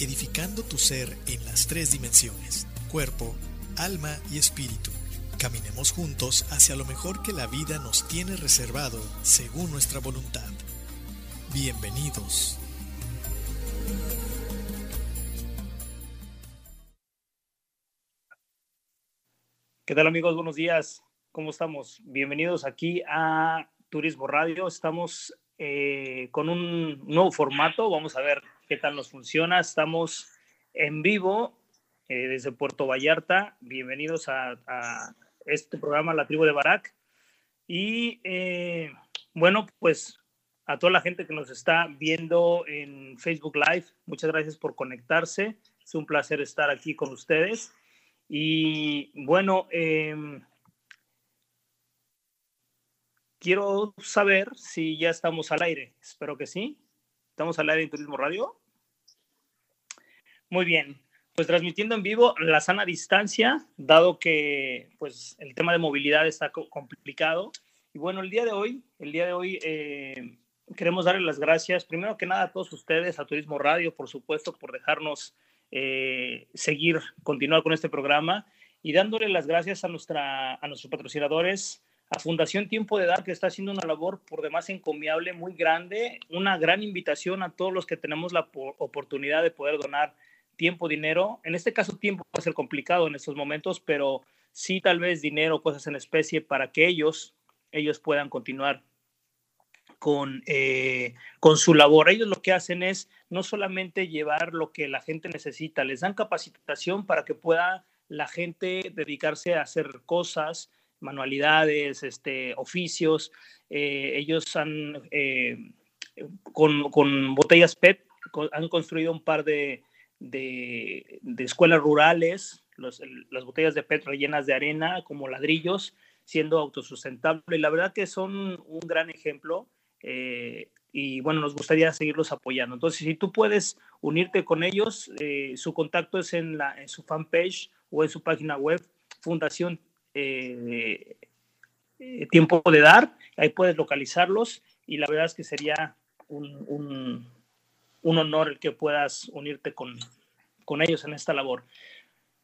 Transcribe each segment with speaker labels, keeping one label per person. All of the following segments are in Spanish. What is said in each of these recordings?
Speaker 1: Edificando tu ser en las tres dimensiones, cuerpo, alma y espíritu. Caminemos juntos hacia lo mejor que la vida nos tiene reservado según nuestra voluntad. Bienvenidos.
Speaker 2: ¿Qué tal amigos? Buenos días. ¿Cómo estamos? Bienvenidos aquí a Turismo Radio. Estamos eh, con un nuevo formato. Vamos a ver qué tal nos funciona. Estamos en vivo eh, desde Puerto Vallarta. Bienvenidos a, este programa, La Tribu de Barak. Y eh, bueno, pues a toda la gente que nos está viendo en Facebook Live, muchas gracias por conectarse. Es un placer estar aquí con ustedes. Y bueno, eh, quiero saber si ya estamos al aire. Espero que sí. ¿Estamos al aire en Turismo Radio? Muy bien. Pues transmitiendo en vivo la sana distancia, dado que pues el tema de movilidad está complicado. Y bueno, el día de hoy, el día de hoy eh, queremos darle las gracias, primero que nada a todos ustedes, a Turismo Radio, por supuesto, por dejarnos eh, seguir, continuar con este programa y dándole las gracias a, nuestra, a nuestros patrocinadores, a Fundación Tiempo de Dar, que está haciendo una labor por demás encomiable, muy grande, una gran invitación a todos los que tenemos la oportunidad de poder donar tiempo, dinero. En este caso, tiempo va a ser complicado en estos momentos, pero sí tal vez dinero, cosas en especie para que ellos, ellos puedan continuar con, eh, con su labor. Ellos lo que hacen es no solamente llevar lo que la gente necesita, les dan capacitación para que pueda la gente dedicarse a hacer cosas, manualidades, este, oficios. Eh, ellos han, eh, con, con, botellas PET, han construido un par de, de, escuelas rurales, las botellas de PET rellenas de arena como ladrillos, siendo autosustentable. Y la verdad que son un gran ejemplo eh, y bueno, nos gustaría seguirlos apoyando. Entonces, si tú puedes unirte con ellos, su contacto es en, la, en su fanpage o en su página web, Fundación eh, Tiempo de Dar, ahí puedes localizarlos y la verdad es que sería un, un, honor el que puedas unirte con, con ellos en esta labor.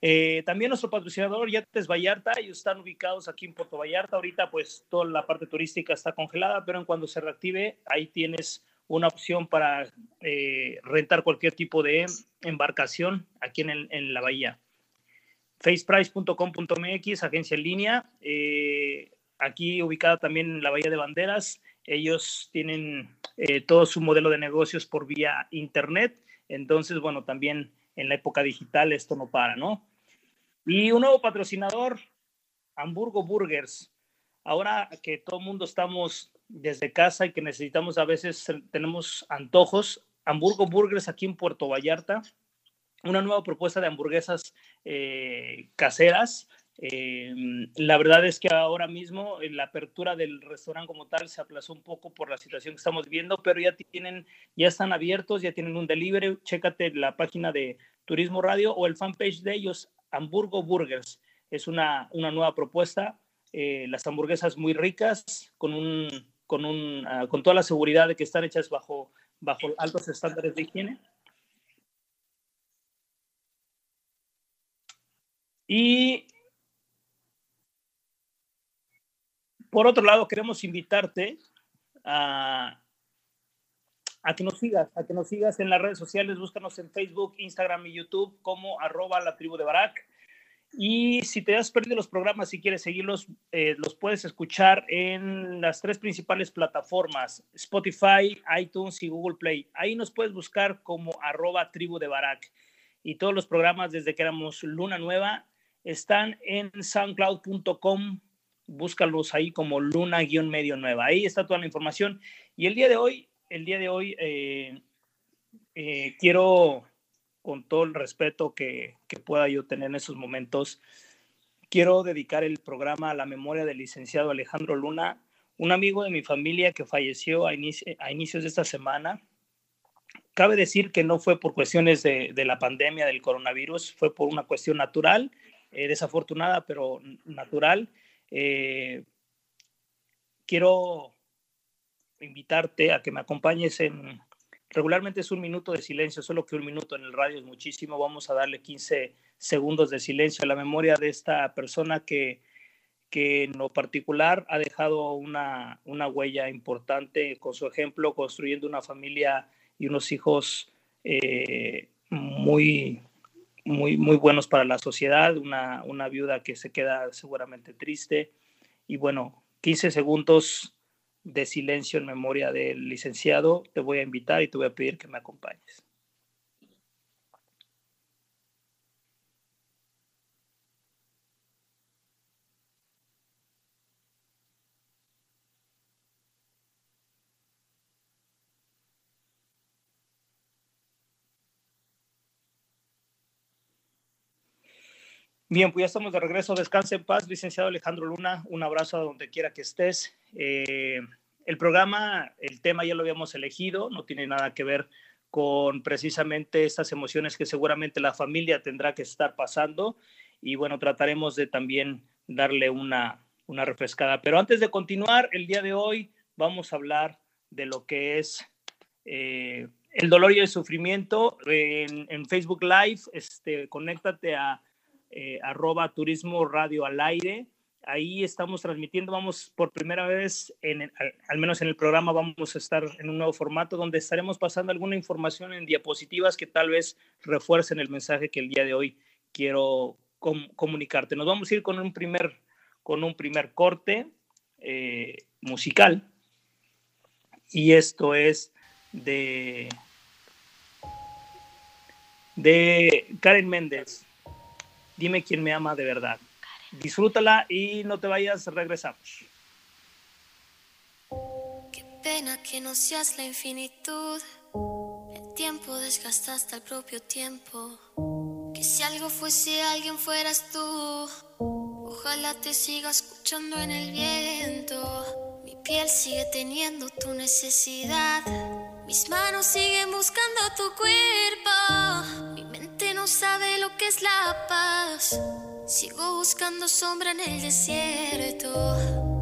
Speaker 2: Eh, también nuestro patrocinador Yates Vallarta, ellos están ubicados aquí en Puerto Vallarta. Ahorita pues toda la parte turística está congelada, pero en cuando se reactive, ahí tienes una opción para eh, rentar cualquier tipo de embarcación aquí en, en la bahía. faceprice.com.mx, agencia en línea, eh, aquí ubicada también en la Bahía de Banderas. Ellos tienen eh, todo su modelo de negocios por vía internet. Entonces, bueno, también en la época digital esto no para, ¿no? Y un nuevo patrocinador, Hamburgo Burgers. Ahora que todo el mundo estamos desde casa y que necesitamos a veces, tenemos antojos, Hamburgo Burgers aquí en Puerto Vallarta, una nueva propuesta de hamburguesas eh, caseras. Eh, la verdad es que ahora mismo la apertura del restaurante como tal se aplazó un poco por la situación que estamos viendo, pero ya tienen, ya están abiertos, ya tienen un delivery. Chécate la página de Turismo Radio o el fanpage de ellos, Hamburgo Burgers. Es una, una nueva propuesta. Eh, las hamburguesas muy ricas, con, un, con, un, ah, con toda la seguridad de que están hechas bajo, bajo altos estándares de higiene. Y por otro lado, queremos invitarte a, a que nos sigas, a que nos sigas en las redes sociales, búscanos en Facebook, Instagram y YouTube como arroba la tribu de Barak. Y si te has perdido los programas, si quieres seguirlos, eh, los puedes escuchar en las tres principales plataformas, Spotify, iTunes y Google Play. Ahí nos puedes buscar como arroba tribu de Barak. Y todos los programas desde que éramos Luna Nueva están en soundcloud.com. Búscalos ahí como Luna-medio nueva. Ahí está toda la información. Y el día de hoy, el día de hoy, eh, eh, quiero, con todo el respeto que, que, pueda yo tener en esos momentos, quiero dedicar el programa a la memoria del licenciado Alejandro Luna, un amigo de mi familia que falleció a, a inicios de esta semana. Cabe decir que no fue por cuestiones de, de la pandemia del coronavirus, fue por una cuestión natural eh, desafortunada, pero natural. Eh, quiero invitarte a que me acompañes en, regularmente es un minuto de silencio, solo que un minuto en el radio es muchísimo. Vamos a darle 15 segundos de silencio a la memoria de esta persona que, que en lo particular ha dejado una, una huella importante con su ejemplo, construyendo una familia y unos hijos eh, muy, muy, muy buenos para la sociedad, una, una viuda que se queda seguramente triste. Y bueno, 15 segundos de silencio en memoria del licenciado. Te voy a invitar y te voy a pedir que me acompañes. Bien, pues ya estamos de regreso. Descanse en paz, licenciado Alejandro Luna. Un abrazo a donde quiera que estés. Eh, el programa, el tema ya lo habíamos elegido, no tiene nada que ver con precisamente estas emociones que seguramente la familia tendrá que estar pasando. Y bueno, trataremos de también darle una, una refrescada. Pero antes de continuar, el día de hoy vamos a hablar de lo que es eh, el dolor y el sufrimiento. En, Facebook Live, este, conéctate a eh, arroba turismo radio al aire. Ahí estamos transmitiendo, vamos por primera vez, al, menos en el programa, vamos a estar en un nuevo formato donde estaremos pasando alguna información en diapositivas que tal vez refuercen el mensaje que el día de hoy quiero comunicarte. Nos vamos a ir con un primer, con un primer corte eh, musical y esto es de, de Karen Méndez. Dime quién me ama de verdad. Disfrútala y no te vayas, regresamos.
Speaker 3: Qué pena que no seas la infinitud. El tiempo desgasta hasta el propio tiempo. Que si algo fuese alguien fueras tú. Ojalá te siga escuchando en el viento. Mi piel sigue teniendo tu necesidad. Mis manos siguen buscando tu cuerpo lo que es la paz. Sigo buscando sombra en el desierto.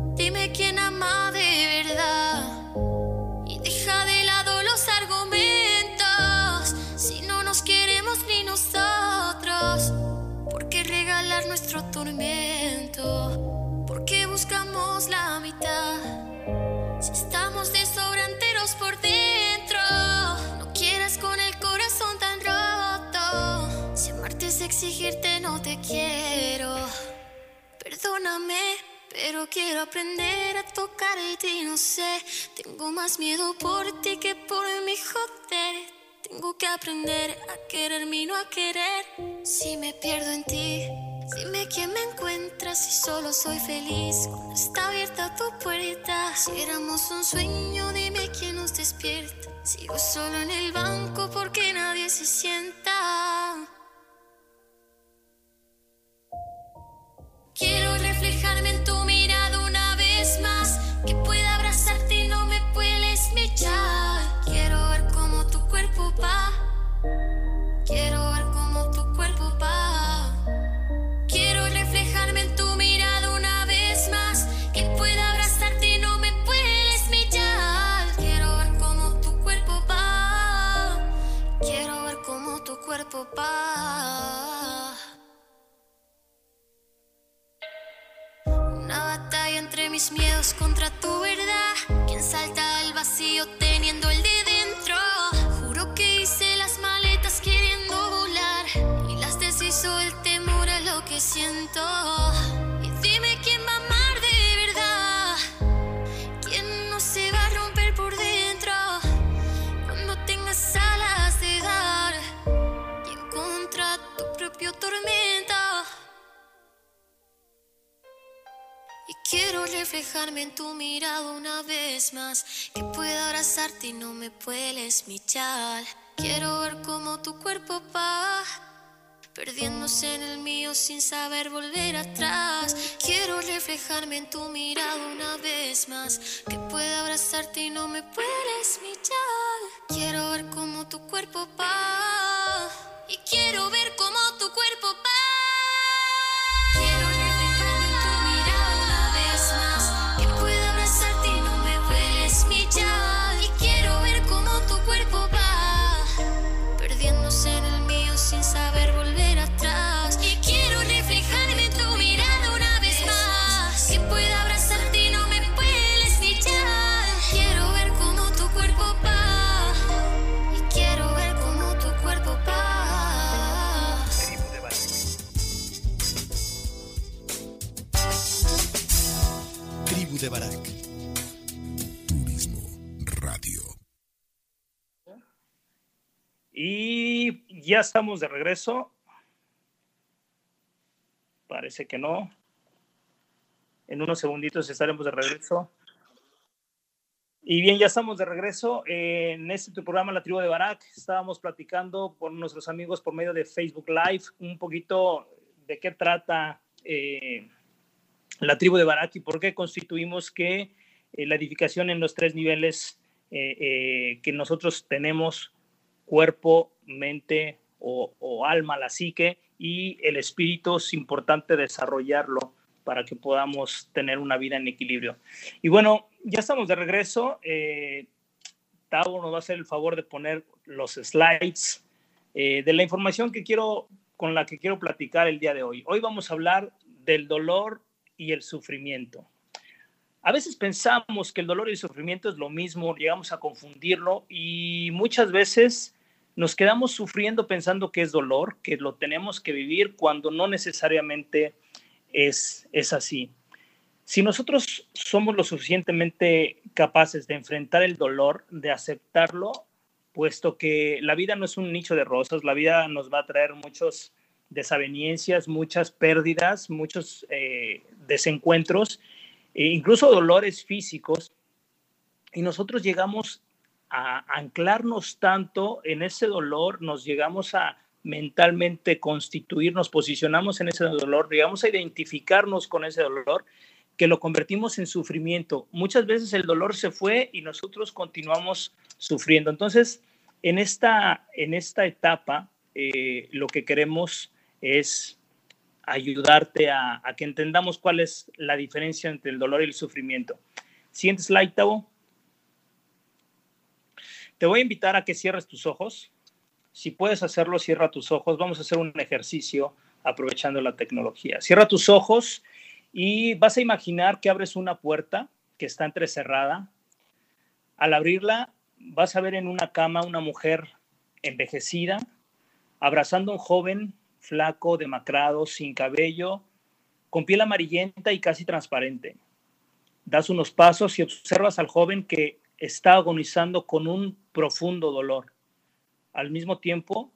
Speaker 3: Quiero. Perdóname, pero quiero aprender a tocar ti, no sé. Tengo más miedo por ti que por mi joder. Tengo que aprender a quererme y no a querer. Si me pierdo en ti, dime quién me encuentras. Si solo soy feliz cuando está abierta tu puerta. Si éramos un sueño, dime quién nos despierta. Sigo solo en el banco porque nadie se sienta. Quiero reflejarme en tu mirada una vez más. Que pueda abrazarte y no me puedes mechar. Quiero ver cómo tu cuerpo va. Quiero ver cómo tu cuerpo va. Quiero reflejarme en tu mirada una vez más. Que pueda abrazarte y no me puedes mechar. Quiero ver cómo tu cuerpo va. Quiero ver cómo tu cuerpo va. Mis miedos contra tu verdad. Quien salta al vacío teniendo el de dentro. Juro que hice las maletas queriendo volar. Y las deshizo el temor a lo que siento. En tu mirada una vez más. Que pueda abrazarte y no me puedes michar. Quiero ver cómo tu cuerpo va. Perdiéndose en el mío sin saber volver atrás. Quiero reflejarme en tu mirada una vez más. Que pueda abrazarte y no me puedes michar. Quiero ver cómo tu cuerpo va. Y quiero ver cómo tu cuerpo
Speaker 2: Y ya estamos de regreso. Parece que no. En unos segunditos estaremos de regreso. Y bien, ya estamos de regreso en este tu programa La Tribu de Barak. Estábamos platicando con nuestros amigos por medio de Facebook Live un poquito de qué trata eh, la tribu de Barak y por qué constituimos que eh, la edificación en los tres niveles eh, que nosotros tenemos, cuerpo, mente o, alma, la psique, y el espíritu es importante desarrollarlo para que podamos tener una vida en equilibrio. Y bueno, ya estamos de regreso. Eh, Tavo nos va a hacer el favor de poner los slides eh, de la información que quiero, con la que quiero platicar el día de hoy. Hoy vamos a hablar del dolor y el sufrimiento. A veces pensamos que el dolor y el sufrimiento es lo mismo, llegamos a confundirlo y muchas veces nos quedamos sufriendo pensando que es dolor, que lo tenemos que vivir cuando no necesariamente es, es así. Si nosotros somos lo suficientemente capaces de enfrentar el dolor, de aceptarlo, puesto que la vida no es un nicho de rosas, la vida nos va a traer muchos desavenencias, muchas pérdidas, muchos eh, desencuentros, e incluso dolores físicos, y nosotros llegamos a anclarnos tanto en ese dolor, nos llegamos a mentalmente constituir, nos posicionamos en ese dolor, llegamos a identificarnos con ese dolor, que lo convertimos en sufrimiento. Muchas veces el dolor se fue y nosotros continuamos sufriendo. Entonces, en esta, en esta etapa, eh, lo que queremos es ayudarte a, que entendamos cuál es la diferencia entre el dolor y el sufrimiento. Siguiente slide, Tavo. Te voy a invitar a que cierres tus ojos. Si puedes hacerlo, cierra tus ojos. Vamos a hacer un ejercicio aprovechando la tecnología. Cierra tus ojos y vas a imaginar que abres una puerta que está entrecerrada. Al abrirla, vas a ver en una cama una mujer envejecida, abrazando a un joven flaco, demacrado, sin cabello, con piel amarillenta y casi transparente. Das unos pasos y observas al joven que está agonizando con un profundo dolor. Al mismo tiempo,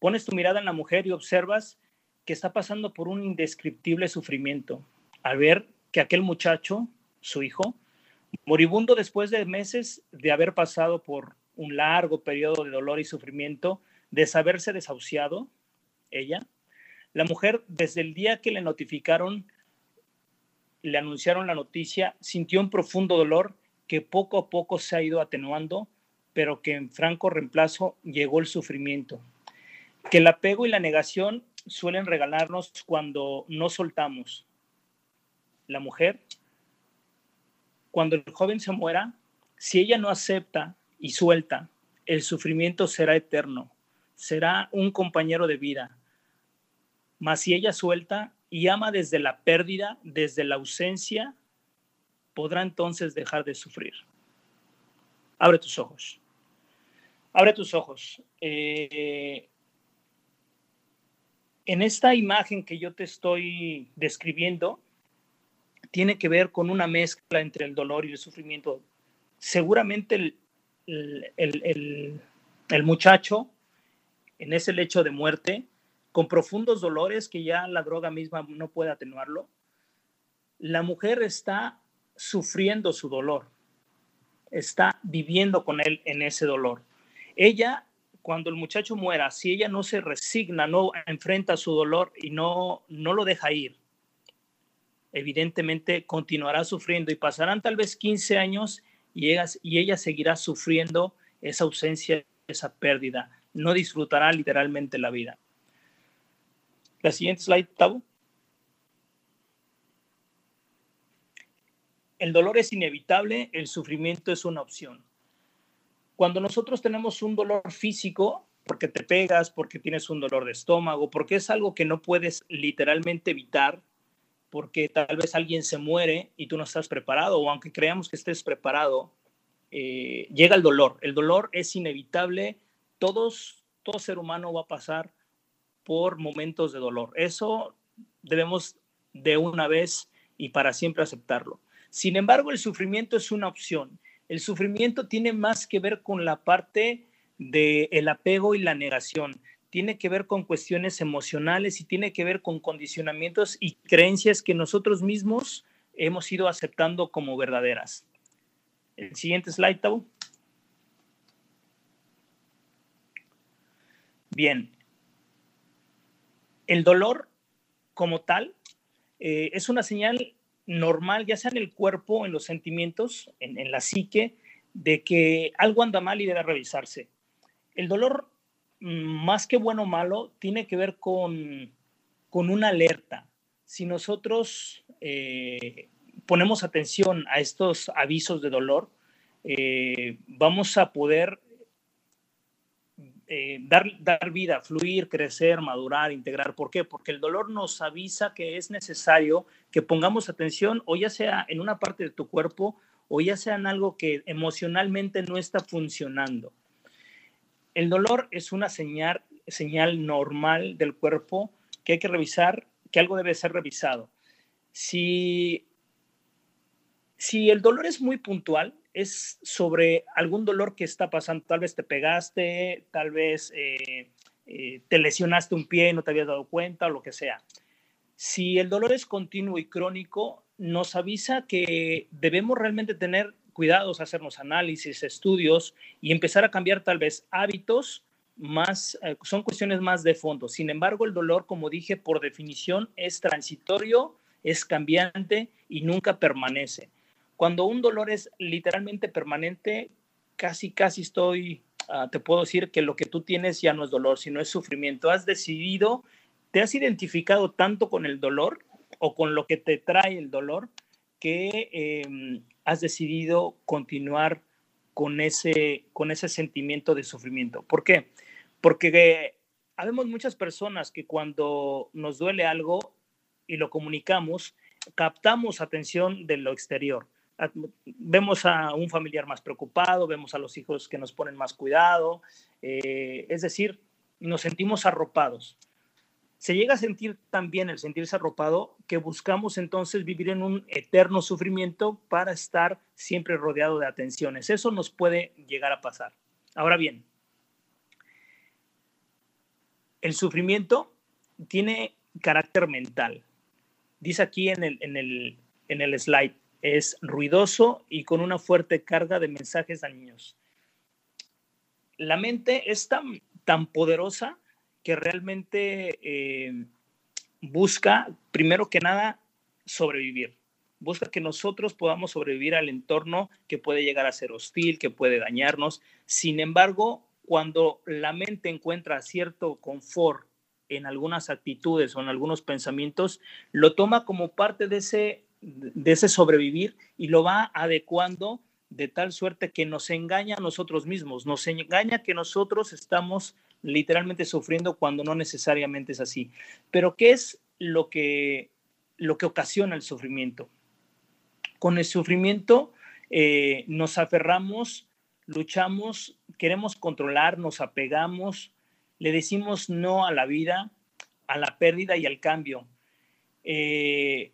Speaker 2: pones tu mirada en la mujer y observas que está pasando por un indescriptible sufrimiento al ver que aquel muchacho, su hijo, moribundo después de meses de haber pasado por un largo periodo de dolor y sufrimiento, de saberse desahuciado, ella, la mujer desde el día que le notificaron, le anunciaron la noticia, sintió un profundo dolor que poco a poco se ha ido atenuando, pero que en franco reemplazo llegó el sufrimiento. Que el apego y la negación suelen regalarnos cuando no soltamos. La mujer, cuando el joven se muera, si ella no acepta y suelta, el sufrimiento será eterno, será un compañero de vida. Mas si ella suelta y ama desde la pérdida, desde la ausencia, podrá entonces dejar de sufrir. Abre tus ojos. Abre tus ojos. Eh, en esta imagen que yo te estoy describiendo, tiene que ver con una mezcla entre el dolor y el sufrimiento. Seguramente el, el muchacho en ese lecho de muerte, con profundos dolores que ya la droga misma no puede atenuarlo, la mujer está sufriendo su dolor, está viviendo con él en ese dolor. Ella, cuando el muchacho muera, si ella no se resigna, no enfrenta su dolor y no, no lo deja ir, evidentemente continuará sufriendo y pasarán tal vez 15 años y ella, y ella seguirá sufriendo esa ausencia, esa pérdida. No disfrutará literalmente la vida. La siguiente slide, Tavo. El dolor es inevitable, el sufrimiento es una opción. Cuando nosotros tenemos un dolor físico, porque te pegas, porque tienes un dolor de estómago, porque es algo que no puedes literalmente evitar, porque tal vez alguien se muere y tú no estás preparado, o aunque creamos que estés preparado, eh, llega el dolor. El dolor es inevitable. Todos, todo ser humano va a pasar por momentos de dolor. Eso debemos de una vez y para siempre aceptarlo. Sin embargo, el sufrimiento es una opción. El sufrimiento tiene más que ver con la parte del el apego y la negación. Tiene que ver con cuestiones emocionales y tiene que ver con condicionamientos y creencias que nosotros mismos hemos ido aceptando como verdaderas. El siguiente slide, Tabo. Bien. El dolor como tal eh, es una señal normal, ya sea en el cuerpo, en los sentimientos, en, la psique, de que algo anda mal y debe revisarse. El dolor, mm, más que bueno o malo, tiene que ver con, con una alerta. Si nosotros eh, ponemos atención a estos avisos de dolor, eh, vamos a poder eh, dar, dar vida, fluir, crecer, madurar, integrar. ¿Por qué? Porque el dolor nos avisa que es necesario que pongamos atención, o ya sea en una parte de tu cuerpo, o ya sea en algo que emocionalmente no está funcionando. El dolor es una señal, señal normal del cuerpo que hay que revisar, que algo debe ser revisado. Si, si el dolor es muy puntual, es sobre algún dolor que está pasando. Tal vez te pegaste, tal vez eh, eh, te lesionaste un pie y no te habías dado cuenta o lo que sea. Si el dolor es continuo y crónico, nos avisa que debemos realmente tener cuidados, hacernos análisis, estudios y empezar a cambiar tal vez hábitos más, eh, son cuestiones más de fondo. Sin embargo, el dolor, como dije, por definición es transitorio, es cambiante y nunca permanece. Cuando un dolor es literalmente permanente, casi, casi estoy, ah, te puedo decir que lo que tú tienes ya no es dolor, sino es sufrimiento. Has decidido, te has identificado tanto con el dolor o con lo que te trae el dolor que em, has decidido continuar con ese, con ese sentimiento de sufrimiento. ¿Por qué? Porque eh, habemos muchas personas que cuando nos duele algo y lo comunicamos, captamos atención de lo exterior vemos a un familiar más preocupado, vemos a los hijos que nos ponen más cuidado, eh, es decir, nos sentimos arropados. Se llega a sentir también el sentirse arropado que buscamos entonces vivir en un eterno sufrimiento para estar siempre rodeado de atenciones. Eso nos puede llegar a pasar. Ahora bien, el sufrimiento tiene carácter mental. Dice aquí en el, en el, en el slide, es ruidoso y con una fuerte carga de mensajes dañinos. La mente es tan, tan poderosa que realmente eh, busca, primero que nada, sobrevivir. Busca que nosotros podamos sobrevivir al entorno que puede llegar a ser hostil, que puede dañarnos. Sin embargo, cuando la mente encuentra cierto confort en algunas actitudes o en algunos pensamientos, lo toma como parte de ese de ese sobrevivir y lo va adecuando de tal suerte que nos engaña a nosotros mismos, nos engaña que nosotros estamos literalmente sufriendo cuando no necesariamente es así. Pero ¿qué es lo que, lo que ocasiona el sufrimiento? Con el sufrimiento eh, nos aferramos, luchamos, queremos controlar, nos apegamos, le decimos no a la vida, a la pérdida y al cambio. Eh,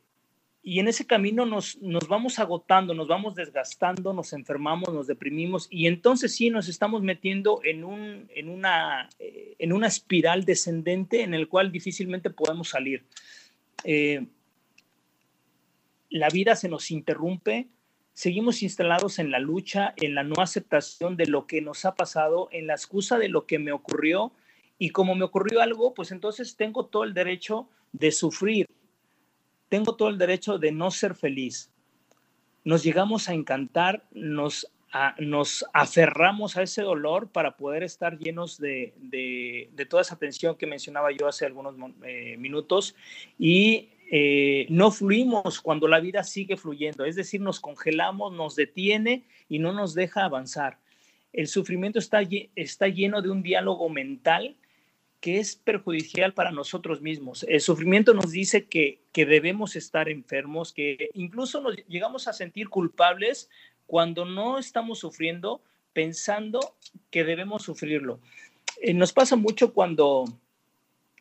Speaker 2: y en ese camino nos, nos, vamos agotando, nos vamos desgastando, nos enfermamos, nos deprimimos y entonces sí nos estamos metiendo en, un, en, una, eh, en una espiral descendente en el cual difícilmente podemos salir. Eh, la vida se nos interrumpe, seguimos instalados en la lucha, en la no aceptación de lo que nos ha pasado, en la excusa de lo que me ocurrió y como me ocurrió algo, pues entonces tengo todo el derecho de sufrir, tengo todo el derecho de no ser feliz. Nos llegamos a encantar, nos, nos aferramos a ese dolor para poder estar llenos de, de, toda esa tensión que mencionaba yo hace algunos eh, minutos y eh, no fluimos cuando la vida sigue fluyendo, es decir, nos congelamos, nos detiene y no nos deja avanzar. El sufrimiento está, está lleno de un diálogo mental que es perjudicial para nosotros mismos. El sufrimiento nos dice que, que debemos estar enfermos, que incluso nos llegamos a sentir culpables cuando no estamos sufriendo pensando que debemos sufrirlo. Eh, nos pasa mucho cuando,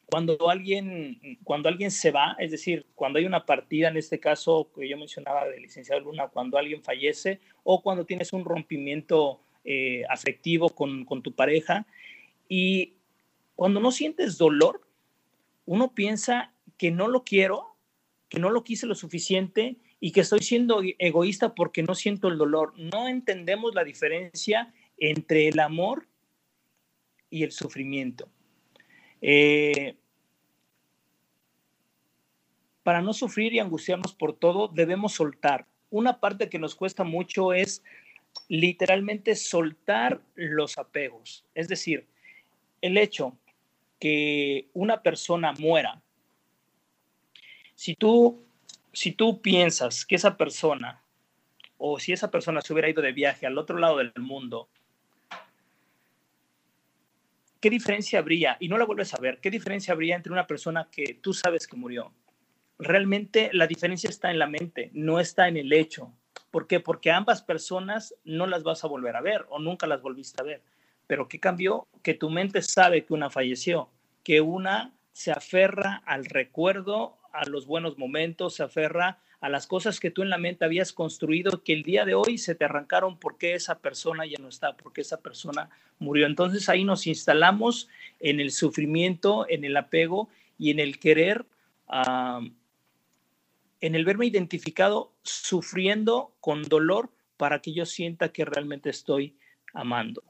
Speaker 2: cuando, alguien, cuando alguien se va, es decir, cuando hay una partida, en este caso que yo mencionaba de licenciado Luna, cuando alguien fallece o cuando tienes un rompimiento eh, afectivo con, con tu pareja y cuando no sientes dolor, uno piensa que no lo quiero, que no lo quise lo suficiente y que estoy siendo egoísta porque no siento el dolor. No entendemos la diferencia entre el amor y el sufrimiento. Eh, para no sufrir y angustiarnos por todo, debemos soltar. Una parte que nos cuesta mucho es literalmente soltar los apegos. Es decir, el hecho que una persona muera, si tú, si tú piensas que esa persona, o si esa persona se hubiera ido de viaje al otro lado del mundo, ¿qué diferencia habría? Y no la vuelves a ver, ¿qué diferencia habría entre una persona que tú sabes que murió? Realmente la diferencia está en la mente, no está en el hecho. ¿Por qué? Porque ambas personas no las vas a volver a ver o nunca las volviste a ver. Pero ¿qué cambió? Que tu mente sabe que una falleció, que una se aferra al recuerdo, a los buenos momentos, se aferra a las cosas que tú en la mente habías construido, que el día de hoy se te arrancaron porque esa persona ya no está, porque esa persona murió. Entonces ahí nos instalamos en el sufrimiento, en el apego y en el querer, en el verme identificado sufriendo con dolor para que yo sienta que realmente estoy amando.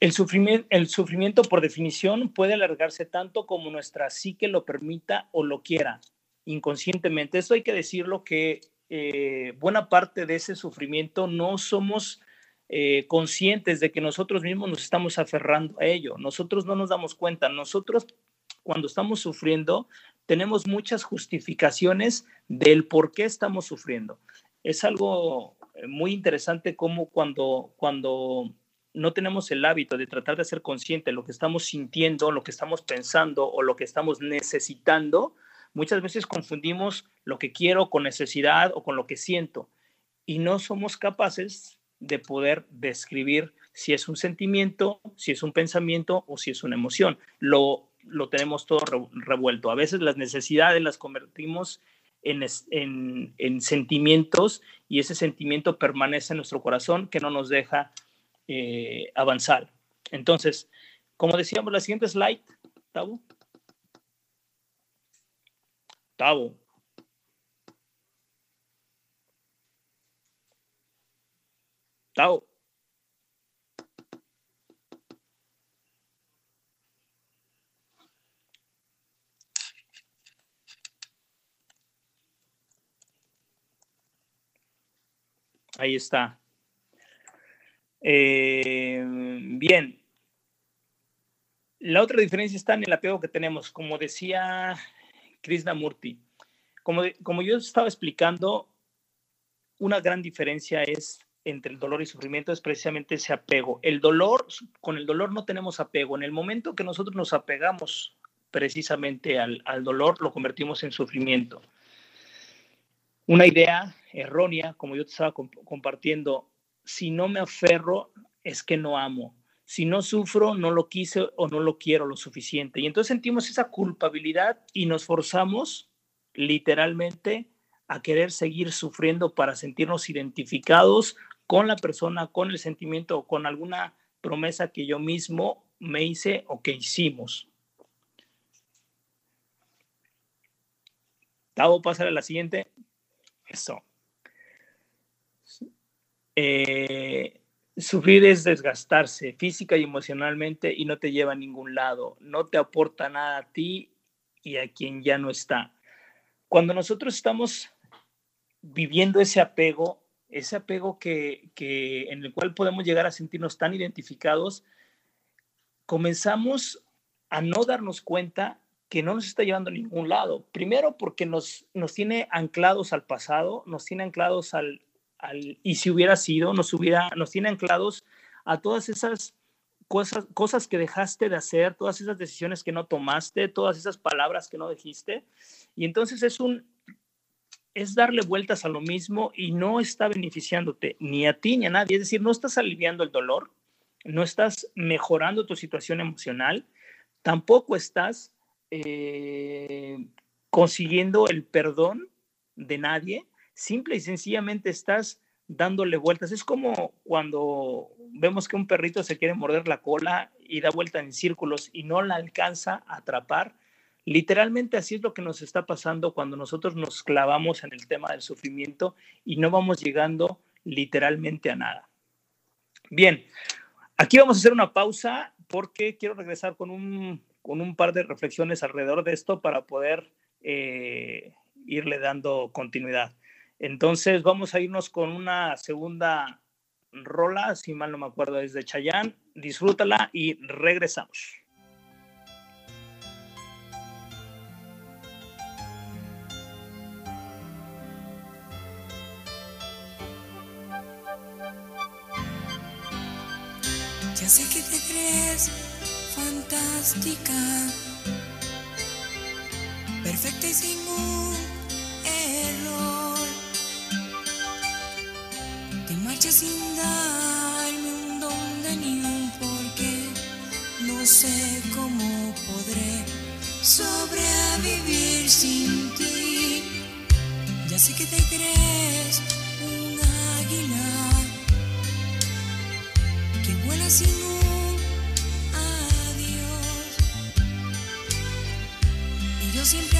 Speaker 2: El sufrimiento, el sufrimiento, por definición, puede alargarse tanto como nuestra psique lo permita o lo quiera, inconscientemente. Esto hay que decirlo que eh, buena parte de ese sufrimiento no somos eh, conscientes de que nosotros mismos nos estamos aferrando a ello. Nosotros no nos damos cuenta. Nosotros, cuando estamos sufriendo, tenemos muchas justificaciones del por qué estamos sufriendo. Es algo eh, muy interesante como cuando, cuando no tenemos el hábito de tratar de ser consciente de lo que estamos sintiendo, lo que estamos pensando o lo que estamos necesitando, muchas veces confundimos lo que quiero con necesidad o con lo que siento y no somos capaces de poder describir si es un sentimiento, si es un pensamiento o si es una emoción. Lo, lo tenemos todo revuelto. A veces las necesidades las convertimos en, en, en sentimientos y ese sentimiento permanece en nuestro corazón que no nos deja eh, avanzar. Entonces, como decíamos, la siguiente slide, Tabo. Tabo. Tabo. Ahí está. Eh, bien. La otra diferencia está en el apego que tenemos. Como decía Krishnamurti, como, como yo estaba explicando, una gran diferencia es entre el dolor y sufrimiento es precisamente ese apego. El dolor, con el dolor no tenemos apego. En el momento que nosotros nos apegamos precisamente al, al dolor, lo convertimos en sufrimiento. una idea errónea, como yo te estaba compartiendo, si no me aferro, es que no amo. Si no sufro, no lo quise o no lo quiero lo suficiente. Y entonces sentimos esa culpabilidad y nos forzamos literalmente a querer seguir sufriendo para sentirnos identificados con la persona, con el sentimiento o con alguna promesa que yo mismo me hice o que hicimos. Tavo, pasar a la siguiente. Eso. Eh, sufrir es desgastarse física y emocionalmente y no te lleva a ningún lado, no te aporta nada a ti y a quien ya no está. Cuando nosotros estamos viviendo ese apego, ese apego que, que en el cual podemos llegar a sentirnos tan identificados, comenzamos a no darnos cuenta que no nos está llevando a ningún lado. Primero porque nos, nos tiene anclados al pasado, nos tiene anclados al, y si hubiera sido, nos, hubiera, nos tiene anclados a todas esas cosas, cosas que dejaste de hacer, todas esas decisiones que no tomaste, todas esas palabras que no dijiste. Y entonces es un, es darle vueltas a lo mismo y no está beneficiándote ni a ti ni a nadie. Es decir, no estás aliviando el dolor, no estás mejorando tu situación emocional, tampoco estás eh, consiguiendo el perdón de nadie simple y sencillamente estás dándole vueltas. Es como cuando vemos que un perrito se quiere morder la cola y da vuelta en círculos y no la alcanza a atrapar. Literalmente así es lo que nos está pasando cuando nosotros nos clavamos en el tema del sufrimiento y no vamos llegando literalmente a nada. Bien, aquí vamos a hacer una pausa porque quiero regresar con un, con un par de reflexiones alrededor de esto para poder eh, irle dando continuidad. Entonces vamos a irnos con una segunda rola, si mal no me acuerdo, es de Chayán. Disfrútala y regresamos.
Speaker 4: Ya sé que te crees fantástica, perfecta y sin un error. Sin darme un dónde ni un porqué. No sé cómo podré sobrevivir sin ti. Ya sé que te crees un águila que vuela sin un adiós. Y yo siempre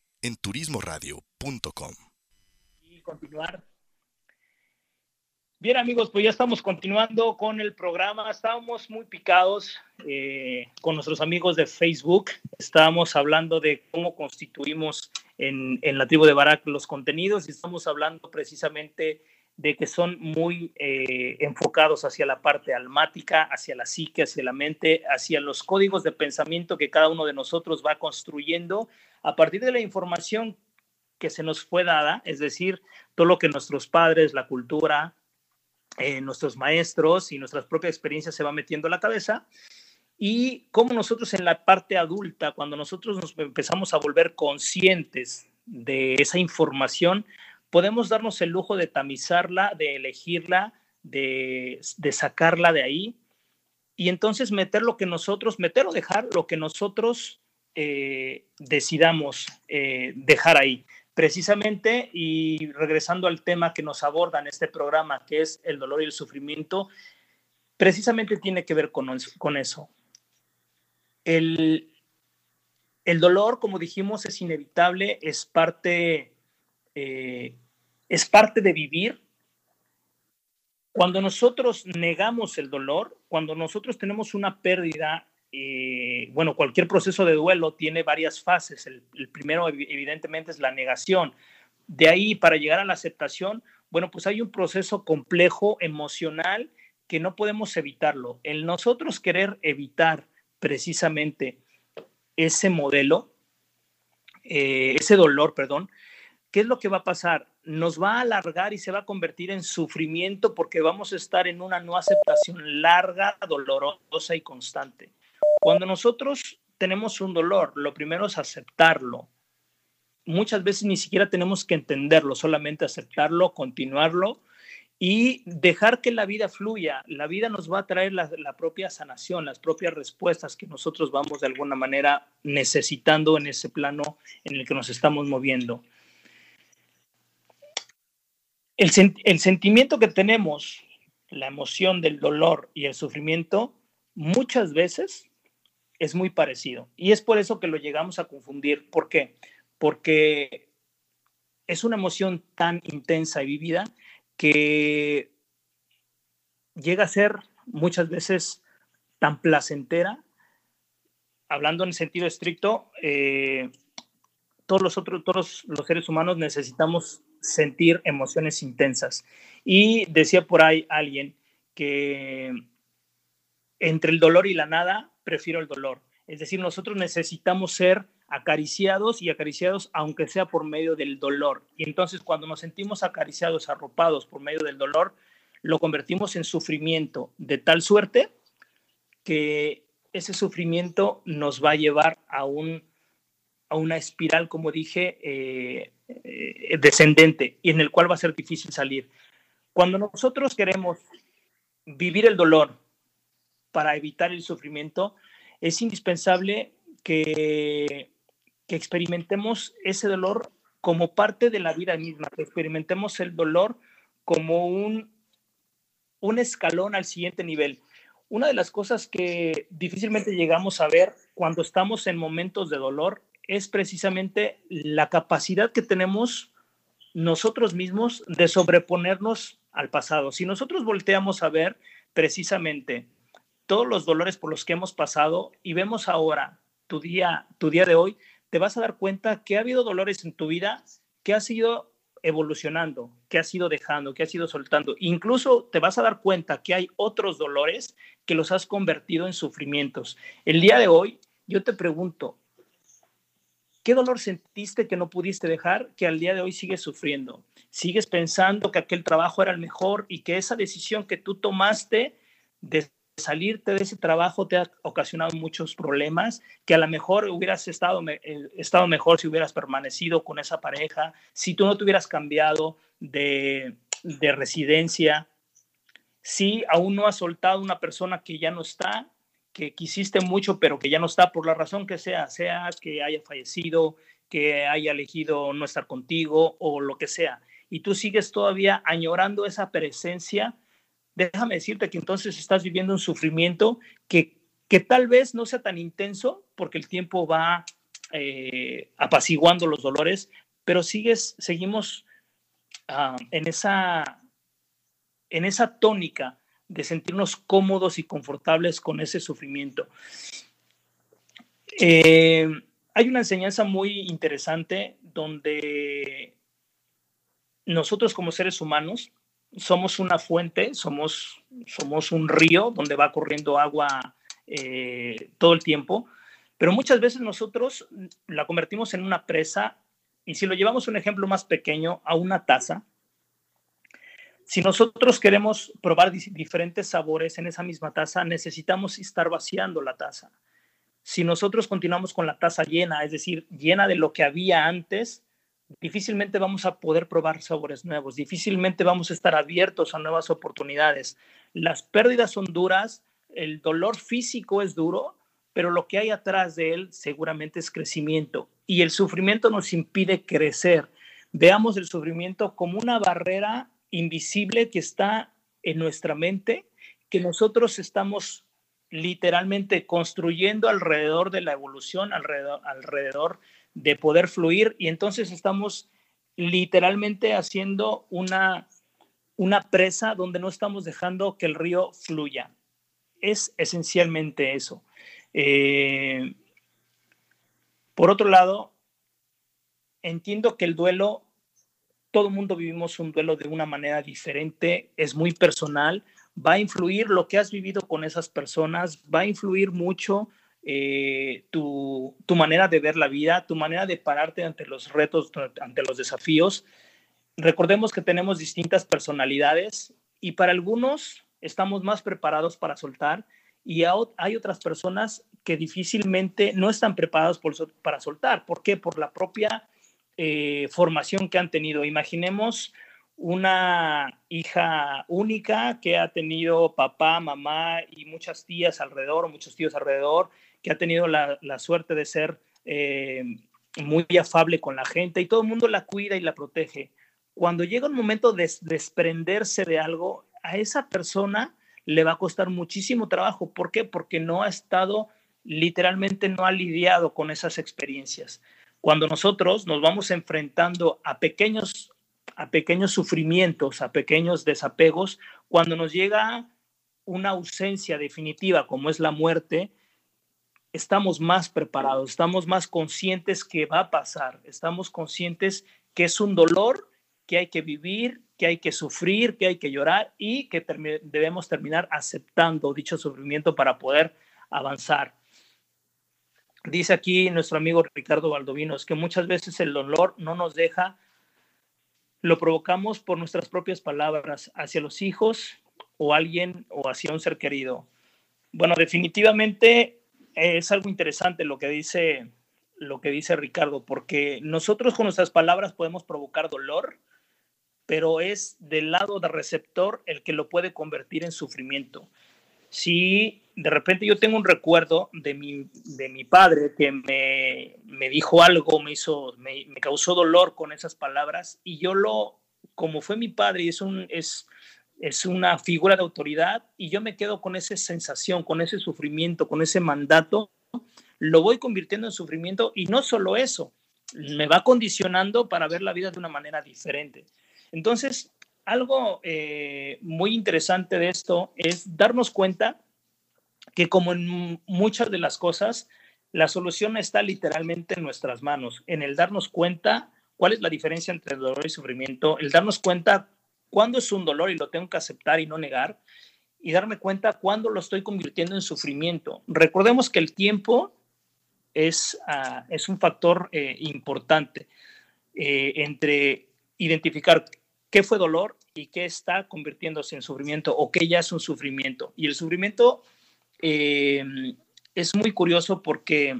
Speaker 5: en turismoradio.com.
Speaker 2: Y continuar. Bien amigos, pues ya estamos continuando con el programa. Estábamos muy picados eh, con nuestros amigos de Facebook. Estábamos hablando de cómo constituimos en, en la tribu de Barak los contenidos y estamos hablando precisamente de que son muy eh, enfocados hacia la parte almática, hacia la psique, hacia la mente, hacia los códigos de pensamiento que cada uno de nosotros va construyendo a partir de la información que se nos fue dada, es decir, todo lo que nuestros padres, la cultura, eh, nuestros maestros y nuestras propias experiencias se va metiendo a la cabeza y cómo nosotros en la parte adulta, cuando nosotros nos empezamos a volver conscientes de esa información, podemos darnos el lujo de tamizarla, de elegirla, de, sacarla de ahí y entonces meter lo que nosotros, meter o dejar lo que nosotros eh, decidamos eh, dejar ahí. Precisamente, y regresando al tema que nos aborda en este programa, que es el dolor y el sufrimiento, precisamente tiene que ver con, con eso. El, el dolor, como dijimos, es inevitable, es parte eh, es parte de vivir. Cuando nosotros negamos el dolor, cuando nosotros tenemos una pérdida, eh, bueno, cualquier proceso de duelo tiene varias fases. El, primero, evidentemente, es la negación. De ahí, para llegar a la aceptación, bueno, pues hay un proceso complejo, emocional, que no podemos evitarlo. El nosotros querer evitar precisamente ese modelo, eh, ese dolor, perdón, ¿qué es lo que va a pasar? Nos va a alargar y se va a convertir en sufrimiento porque vamos a estar en una no aceptación larga, dolorosa y constante. Cuando nosotros tenemos un dolor, lo primero es aceptarlo. Muchas veces ni siquiera tenemos que entenderlo, solamente aceptarlo, continuarlo y dejar que la vida fluya. La vida nos va a traer la, la, propia sanación, las propias respuestas que nosotros vamos de alguna manera necesitando en ese plano en el que nos estamos moviendo el, sentimiento que tenemos, la emoción del dolor y el sufrimiento, muchas veces es muy parecido. Y es por eso que lo llegamos a confundir. ¿Por qué? Porque es una emoción tan intensa y vivida que llega a ser muchas veces tan placentera. Hablando en sentido estricto, eh, todos los otros, todos los seres humanos necesitamos sentir emociones intensas. Y decía por ahí alguien que entre el dolor y la nada, prefiero el dolor. Es decir, nosotros necesitamos ser acariciados y acariciados aunque sea por medio del dolor. Y entonces cuando nos sentimos acariciados, arropados por medio del dolor, lo convertimos en sufrimiento de tal suerte que ese sufrimiento nos va a llevar a, un, a una espiral, como dije, eh, eh, descendente y en el cual va a ser difícil salir. Cuando nosotros queremos vivir el dolor para evitar el sufrimiento, es indispensable que, que experimentemos ese dolor como parte de la vida misma, que experimentemos el dolor como un, un escalón al siguiente nivel. Una de las cosas que difícilmente llegamos a ver cuando estamos en momentos de dolor es precisamente la capacidad que tenemos nosotros mismos de sobreponernos al pasado. Si nosotros volteamos a ver precisamente todos los dolores por los que hemos pasado y vemos ahora tu día, tu día de hoy, te vas a dar cuenta que ha habido dolores en tu vida que has ido evolucionando, que has ido dejando, que has ido soltando. Incluso te vas a dar cuenta que hay otros dolores que los has convertido en sufrimientos. El día de hoy, yo te pregunto, ¿qué dolor sentiste que no pudiste dejar que al día de hoy sigues sufriendo? ¿Sigues pensando que aquel trabajo era el mejor y que esa decisión que tú tomaste de salirte de ese trabajo te ha ocasionado muchos problemas, que a lo mejor hubieras estado, eh, estado mejor si hubieras permanecido con esa pareja, si tú no te hubieras cambiado de, de residencia, si aún no has soltado una persona que ya no está, que quisiste mucho, pero que ya no está por la razón que sea, sea que haya fallecido, que haya elegido no estar contigo o lo que sea, y tú sigues todavía añorando esa presencia, déjame decirte que entonces estás viviendo un sufrimiento que, que tal vez no sea tan intenso porque el tiempo va eh, apaciguando los dolores, pero sigues, seguimos ah, en, esa, en esa tónica de sentirnos cómodos y confortables con ese sufrimiento. Eh, hay una enseñanza muy interesante donde nosotros como seres humanos somos una fuente, somos, somos un río donde va corriendo agua eh, todo el tiempo, pero muchas veces nosotros la convertimos en una presa y si lo llevamos un ejemplo más pequeño a una taza, si nosotros queremos probar diferentes sabores en esa misma taza, necesitamos estar vaciando la taza. Si nosotros continuamos con la taza llena, es decir, llena de lo que había antes, difícilmente vamos a poder probar sabores nuevos, difícilmente vamos a estar abiertos a nuevas oportunidades. Las pérdidas son duras, el dolor físico es duro, pero lo que hay atrás de él seguramente es crecimiento y el sufrimiento nos impide crecer. Veamos el sufrimiento como una barrera invisible que está en nuestra mente, que nosotros estamos literalmente construyendo alrededor de la evolución, alrededor, alrededor de poder fluir y entonces estamos literalmente haciendo una, una presa donde no estamos dejando que el río fluya. Es esencialmente eso. Eh, por otro lado, entiendo que el duelo, todo el mundo vivimos un duelo de una manera diferente, es muy personal, va a influir lo que has vivido con esas personas, va a influir mucho eh, tu, tu, manera de ver la vida, tu manera de pararte ante los retos, ante los desafíos. Recordemos que tenemos distintas personalidades y para algunos estamos más preparados para soltar y hay otras personas que difícilmente no están preparados para soltar. ¿Por qué? Por la propia eh, formación que han tenido. Imaginemos una hija única que ha tenido papá, mamá y muchas tías alrededor, muchos tíos alrededor, que ha tenido la, suerte de ser eh, muy afable con la gente y todo el mundo la cuida y la protege. Cuando llega un momento de desprenderse de algo, a esa persona le va a costar muchísimo trabajo. ¿Por qué? Porque no ha estado, literalmente no ha lidiado con esas experiencias. Cuando nosotros nos vamos enfrentando a pequeños, a pequeños sufrimientos, a pequeños desapegos, cuando nos llega una ausencia definitiva como es la muerte, estamos más preparados, estamos más conscientes que va a pasar, estamos conscientes que es un dolor que hay que vivir, que hay que sufrir, que hay que llorar y que debemos terminar aceptando dicho sufrimiento para poder avanzar. Dice aquí nuestro amigo Ricardo Valdovinos que muchas veces el dolor no nos deja, lo provocamos por nuestras propias palabras hacia los hijos o alguien o hacia un ser querido. Bueno, definitivamente es algo interesante lo que dice lo que dice Ricardo, porque nosotros con nuestras palabras podemos provocar dolor, pero es del lado del receptor el que lo puede convertir en sufrimiento. Si de repente yo tengo un recuerdo de mi, de mi padre que me, me dijo algo, me, hizo, me, causó dolor con esas palabras, y yo lo, como fue mi padre, y es un, es, es una figura de autoridad y yo me quedo con esa sensación, con ese sufrimiento, con ese mandato, lo voy convirtiendo en sufrimiento y no solo eso, me va condicionando para ver la vida de una manera diferente. Entonces, algo eh, muy interesante de esto es darnos cuenta que como en muchas de las cosas, la solución está literalmente en nuestras manos, en el darnos cuenta ¿Cuál es la diferencia entre dolor y sufrimiento? El darnos cuenta cuándo es un dolor y lo tengo que aceptar y no negar, y darme cuenta cuándo lo estoy convirtiendo en sufrimiento. Recordemos que el tiempo es, uh, es un factor eh, importante eh, entre identificar qué fue dolor y qué está convirtiéndose en sufrimiento o qué ya es un sufrimiento. Y el sufrimiento eh, es muy curioso porque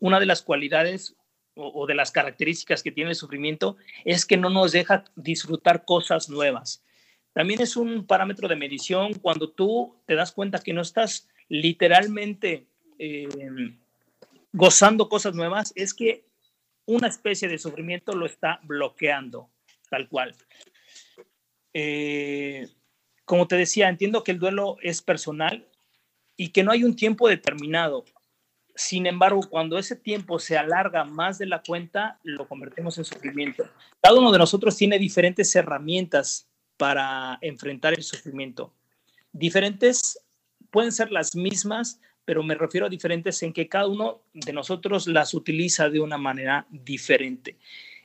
Speaker 2: una de las cualidades o, de las características que tiene el sufrimiento es que no nos deja disfrutar cosas nuevas. También es un parámetro de medición cuando tú te das cuenta que no estás literalmente eh, gozando cosas nuevas, es que una especie de sufrimiento lo está bloqueando, tal cual. Eh, como te decía, entiendo que el duelo es personal y que no hay un tiempo determinado. Sin embargo, cuando ese tiempo se alarga más de la cuenta, lo convertimos en sufrimiento. Cada uno de nosotros tiene diferentes herramientas para enfrentar el sufrimiento. Diferentes pueden ser las mismas, pero me refiero a diferentes en que cada uno de nosotros las utiliza de una manera diferente.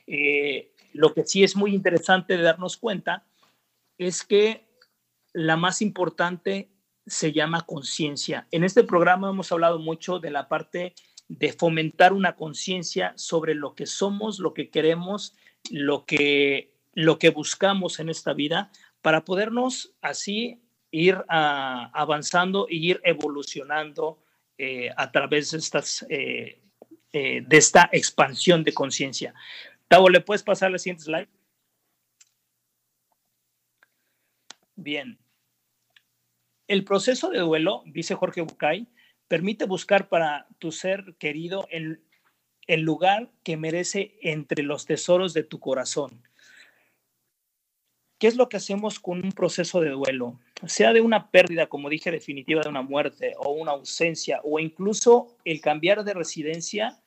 Speaker 2: Eh, lo que sí es muy interesante de darnos cuenta es que la más importante se llama conciencia. En este programa hemos hablado mucho de la parte de fomentar una conciencia sobre lo que somos, lo que queremos, lo que, lo que buscamos en esta vida, para podernos así ir uh, avanzando e ir evolucionando eh, a través de, estas, eh, eh, de esta expansión de conciencia. Tavo, ¿le puedes pasar la siguiente slide? Bien. El proceso de duelo, dice Jorge Bucay, permite buscar para tu ser querido el, el lugar que merece entre los tesoros de tu corazón. ¿Qué es lo que hacemos con un proceso de duelo? Sea de una pérdida, como dije, definitiva de una muerte o una ausencia o incluso el cambiar de residencia.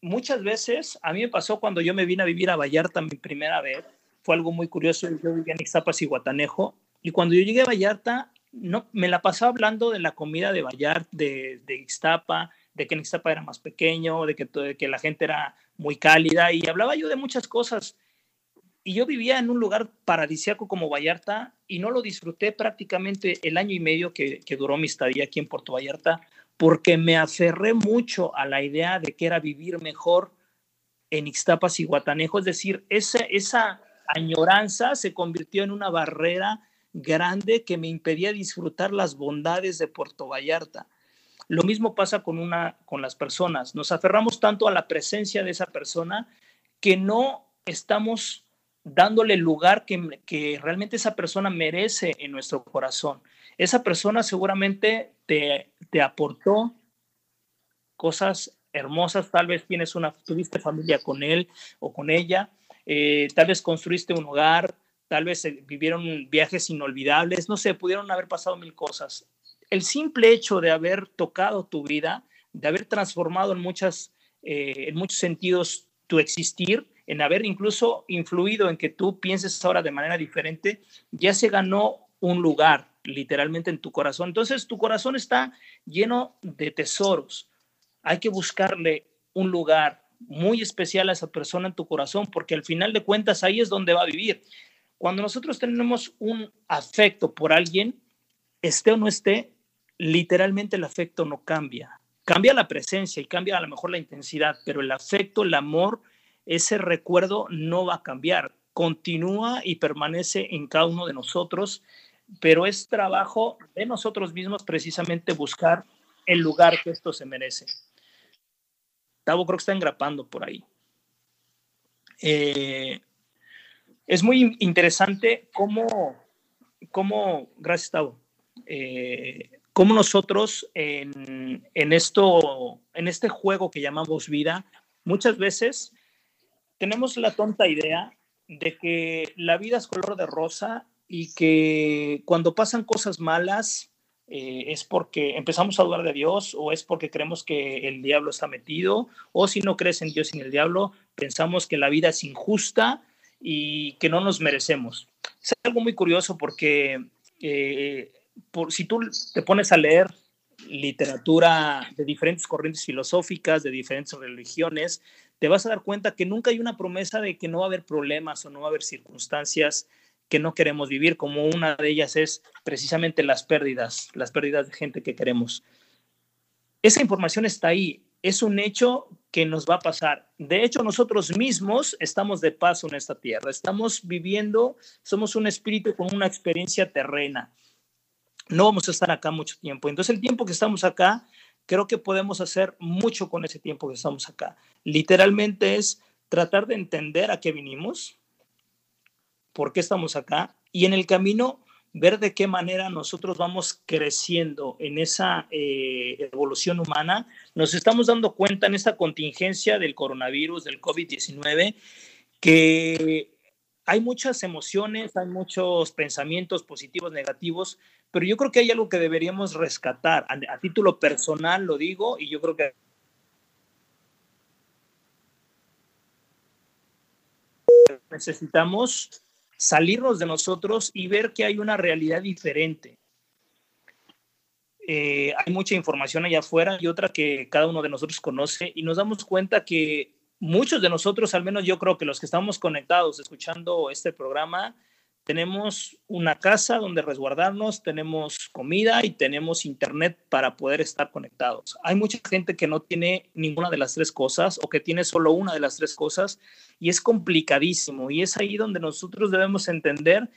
Speaker 2: Muchas veces, a mí me pasó cuando yo me vine a vivir a Vallarta mi primera vez, fue algo muy curioso, yo vivía en Ixtapas y Guatanejo, y cuando yo llegué a Vallarta, no, me la pasaba hablando de la comida de Vallarta, de, de Ixtapa, de que en Ixtapa era más pequeño, de que, de que la gente era muy cálida, y hablaba yo de muchas cosas. Y yo vivía en un lugar paradisiaco como Vallarta y no lo disfruté prácticamente el año y medio que, que, duró mi estadía aquí en Puerto Vallarta porque me aferré mucho a la idea de que era vivir mejor en Ixtapas y Guatanejo, es decir, esa, esa añoranza se convirtió en una barrera grande que me impedía disfrutar las bondades de Puerto Vallarta. Lo mismo pasa con, una, con las personas, nos aferramos tanto a la presencia de esa persona que no estamos dándole el lugar que, que, realmente esa persona merece en nuestro corazón. Esa persona seguramente te, te aportó cosas hermosas, tal vez tienes una, tuviste familia con él o con ella, eh, tal vez construiste un hogar, tal vez eh, vivieron viajes inolvidables, no sé, pudieron haber pasado mil cosas. El simple hecho de haber tocado tu vida, de haber transformado en, muchas, eh, en muchos sentidos tu existir, en haber incluso influido en que tú pienses ahora de manera diferente, ya se ganó un lugar literalmente en tu corazón. Entonces tu corazón está lleno de tesoros. Hay que buscarle un lugar muy especial a esa persona en tu corazón, porque al final de cuentas ahí es donde va a vivir. Cuando nosotros tenemos un afecto por alguien, esté o no esté, literalmente el afecto no cambia. Cambia la presencia y cambia a lo mejor la intensidad, pero el afecto, el amor, ese recuerdo no va a cambiar, continúa y permanece en cada uno de nosotros, pero es trabajo de nosotros mismos precisamente buscar el lugar que esto se merece. Tavo creo que está engrapando por ahí. Eh, es muy interesante cómo, cómo gracias Tavo, eh, cómo nosotros en, en, esto, en este juego que llamamos vida, muchas veces tenemos la tonta idea de que la vida es color de rosa y que cuando pasan cosas malas eh, es porque empezamos a dudar de Dios o es porque creemos que el diablo está metido o si no crees en Dios y en el diablo, pensamos que la vida es injusta y que no nos merecemos. Es algo muy curioso porque eh, si tú te pones a leer literatura de diferentes corrientes filosóficas, de diferentes religiones, te vas a dar cuenta que nunca hay una promesa de que no va a haber problemas o no va a haber circunstancias que no queremos vivir, como una de ellas es precisamente las pérdidas, las pérdidas de gente que queremos. Esa información está ahí, es un hecho que nos va a pasar. De hecho, nosotros mismos estamos de paso en esta tierra, estamos viviendo, somos un espíritu con una experiencia terrena. No vamos a estar acá mucho tiempo. Entonces, el tiempo que estamos acá, creo que podemos hacer mucho con ese tiempo que estamos acá. Literalmente es tratar de entender a qué vinimos, por qué estamos acá y en el camino ver de qué manera nosotros vamos creciendo en esa eh, evolución humana. Nos estamos dando cuenta en esta contingencia del coronavirus, del COVID-19, que hay muchas emociones, hay muchos pensamientos positivos, negativos, pero yo creo que hay algo que deberíamos rescatar. A, a título personal lo digo y yo creo que necesitamos salirnos de nosotros y ver que hay una realidad diferente. Eh, hay mucha información allá afuera y otra que cada uno de nosotros conoce y nos damos cuenta que muchos de nosotros, al menos yo creo que los que estamos conectados escuchando este programa, tenemos una casa donde resguardarnos, tenemos comida y tenemos internet para poder estar conectados. Hay mucha gente que no tiene ninguna de las tres cosas o que tiene solo una de las tres cosas y es complicadísimo y es ahí donde nosotros debemos entender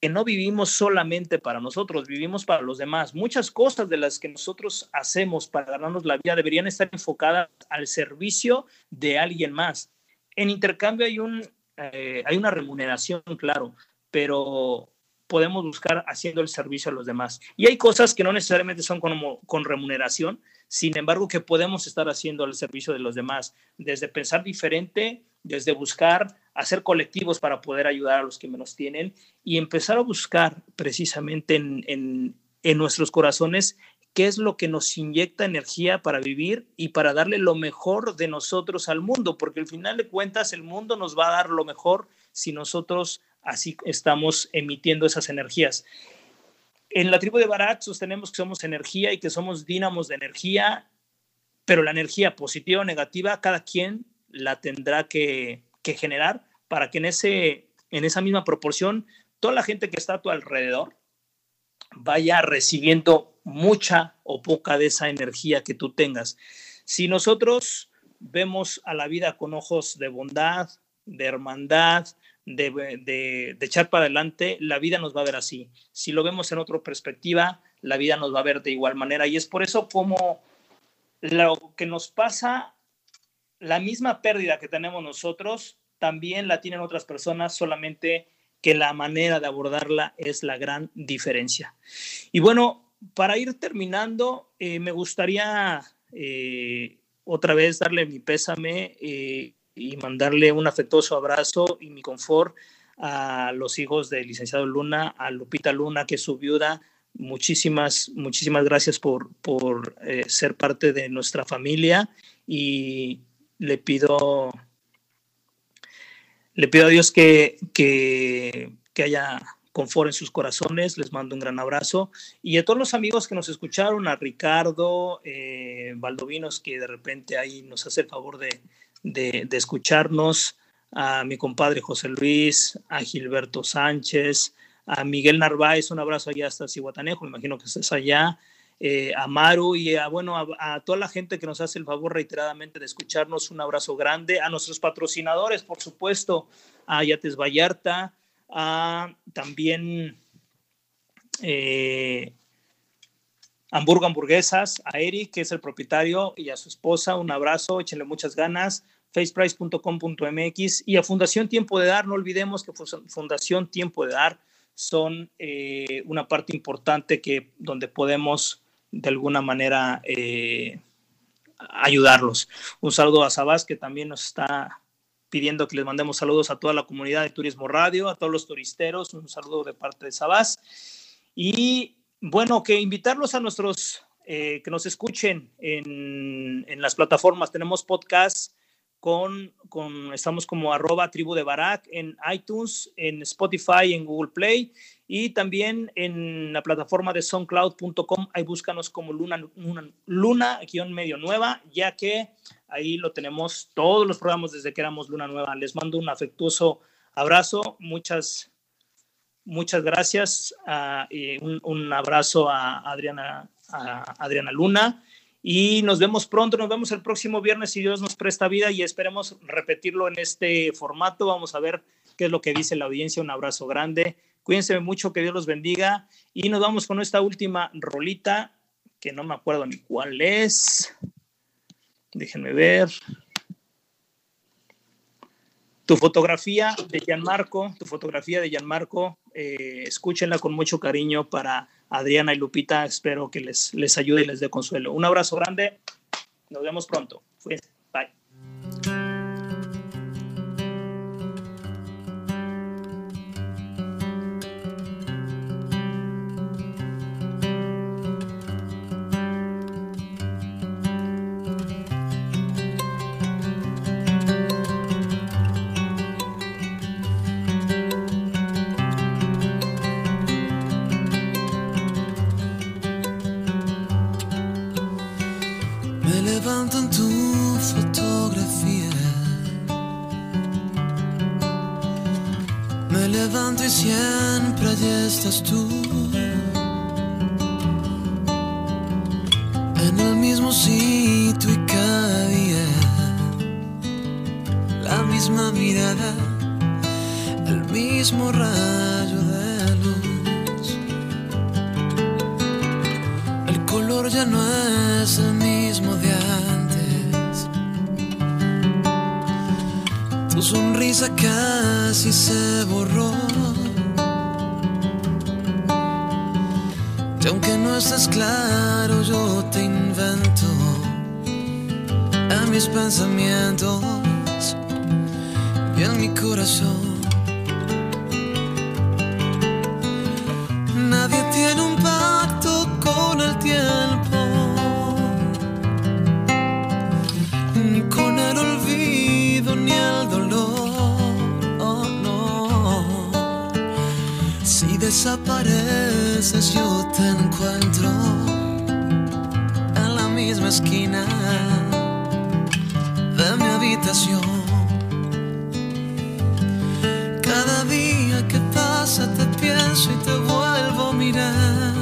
Speaker 2: que no vivimos solamente para nosotros, vivimos para los demás. Muchas cosas de las que nosotros hacemos para ganarnos la vida deberían estar enfocadas al servicio de alguien más. En intercambio hay un eh, hay una remuneración, claro, pero podemos buscar haciendo el servicio a los demás. Y hay cosas que no necesariamente son como, con remuneración, sin embargo, que podemos estar haciendo al servicio de los demás, desde pensar diferente, desde buscar hacer colectivos para poder ayudar a los que menos tienen y empezar a buscar precisamente en, en, en nuestros corazones qué es lo que nos inyecta energía para vivir y para darle lo mejor de nosotros al mundo, porque al final de cuentas el mundo nos va a dar lo mejor si nosotros así estamos emitiendo esas energías. En la tribu de Barak sostenemos que somos energía y que somos dínamos de energía, pero la energía positiva o negativa, cada quien la tendrá que, generar para que en, ese, en esa misma proporción toda la gente que está a tu alrededor vaya recibiendo mucha o poca de esa energía que tú tengas. Si nosotros vemos a la vida con ojos de bondad, de hermandad, de, echar para adelante, la vida nos va a ver así. Si lo vemos en otra perspectiva, la vida nos va a ver de igual manera. Y es por eso como lo que nos pasa, la misma pérdida que tenemos nosotros, también la tienen otras personas, solamente que la manera de abordarla es la gran diferencia. Y bueno, para ir terminando, eh, me gustaría eh, otra vez darle mi pésame eh, y mandarle un afectuoso abrazo y mi confort a los hijos del licenciado Luna, a Lupita Luna, que es su viuda. Muchísimas, muchísimas gracias por, por eh, ser parte de nuestra familia y le pido, le pido a Dios que, que, que haya confort en sus corazones. Les mando un gran abrazo. Y a todos los amigos que nos escucharon, a Ricardo, eh, Valdovinos, que de repente ahí nos hace el favor de, de, escucharnos, a mi compadre José Luis, a Gilberto Sánchez, a Miguel Narváez, un abrazo allá hasta Cihuatanejo, me imagino que estés allá, eh, a Maru y a, bueno, a, toda la gente que nos hace el favor reiteradamente de escucharnos, un abrazo grande, a nuestros patrocinadores, por supuesto, a Yates Vallarta, a también eh, Hamburgo Hamburguesas, a Eric, que es el propietario, y a su esposa, un abrazo, échenle muchas ganas, faceprice.com.mx y a Fundación Tiempo de Dar, no olvidemos que Fundación Tiempo de Dar son eh, una parte importante que donde podemos de alguna manera eh, ayudarlos. Un saludo a Sabás que también nos está pidiendo que les mandemos saludos a toda la comunidad de Turismo Radio, a todos los turisteros, un saludo de parte de Sabás. Y bueno, que invitarlos a nuestros, eh, que nos escuchen en, en, las plataformas. Tenemos podcasts con, con, estamos como arroba tribu de Barak en iTunes, en Spotify, en Google Play y también en la plataforma de soundcloud.com. Ahí búscanos como Luna, Luna, Luna medio nueva, ya que ahí lo tenemos todos los programas desde que éramos Luna Nueva. Les mando un afectuoso abrazo, muchas, muchas gracias uh, y un, un, abrazo a Adriana, a Adriana Luna y nos vemos pronto, nos vemos el próximo viernes si Dios nos presta vida y esperemos repetirlo en este formato. Vamos a ver qué es lo que dice la audiencia. Un abrazo grande. Cuídense mucho, que Dios los bendiga. Y nos vamos con esta última rolita, que no me acuerdo ni cuál es. Déjenme ver. Tu fotografía de Gianmarco, tu fotografía de Gianmarco, eh, escúchenla con mucho cariño para Adriana y Lupita. Espero que les, les ayude y les dé consuelo. Un abrazo grande. Nos vemos pronto. Bye.
Speaker 6: Desapareces, yo te encuentro en la misma esquina de mi habitación. Cada día que pasa te pienso y te vuelvo a mirar.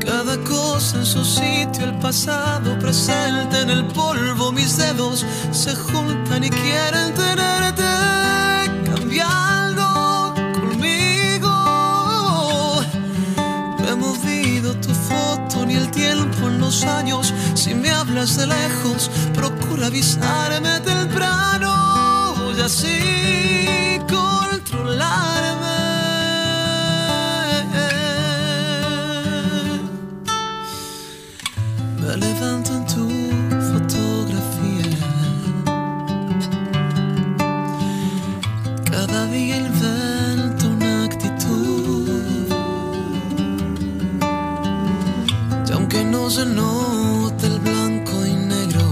Speaker 6: Cada cosa en su sitio, el pasado presente en el polvo, mis dedos se juntan y quieren tenerte cambiando años. Si me hablas de lejos, procura avisarme temprano y así controlarme. Me levanto aunque no se note el blanco y negro,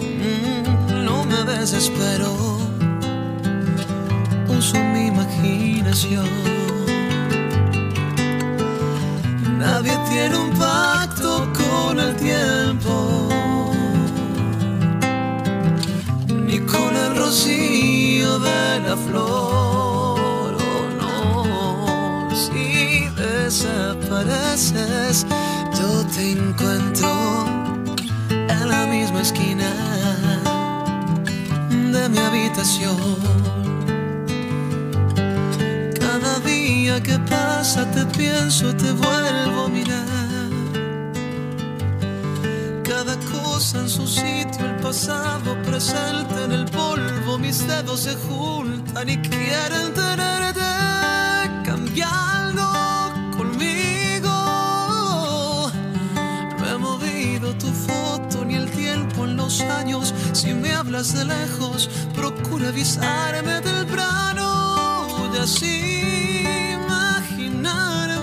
Speaker 6: mm, no me desespero. Uso mi imaginación. Nadie tiene un pacto con el tiempo, ni con el rocío de la flor. Oh, no, si desapareces, yo te encuentro en la misma esquina de mi habitación. Cada día que pasa te pienso, te vuelvo a mirar. Cada cosa en su sitio, el pasado presente en el polvo, mis dedos se juntan y quieren tenerte cambiando De lejos, procura avisarme temprano y así imaginarme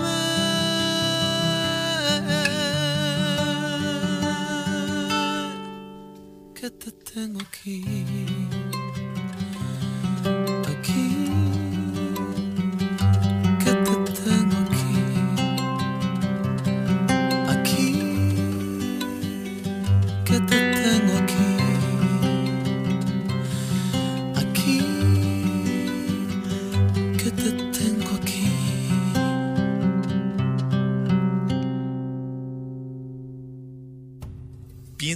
Speaker 6: que te tengo. Aquí.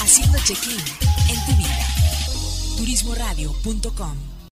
Speaker 4: Haciendo check-in en tu vida. Turismoradio.com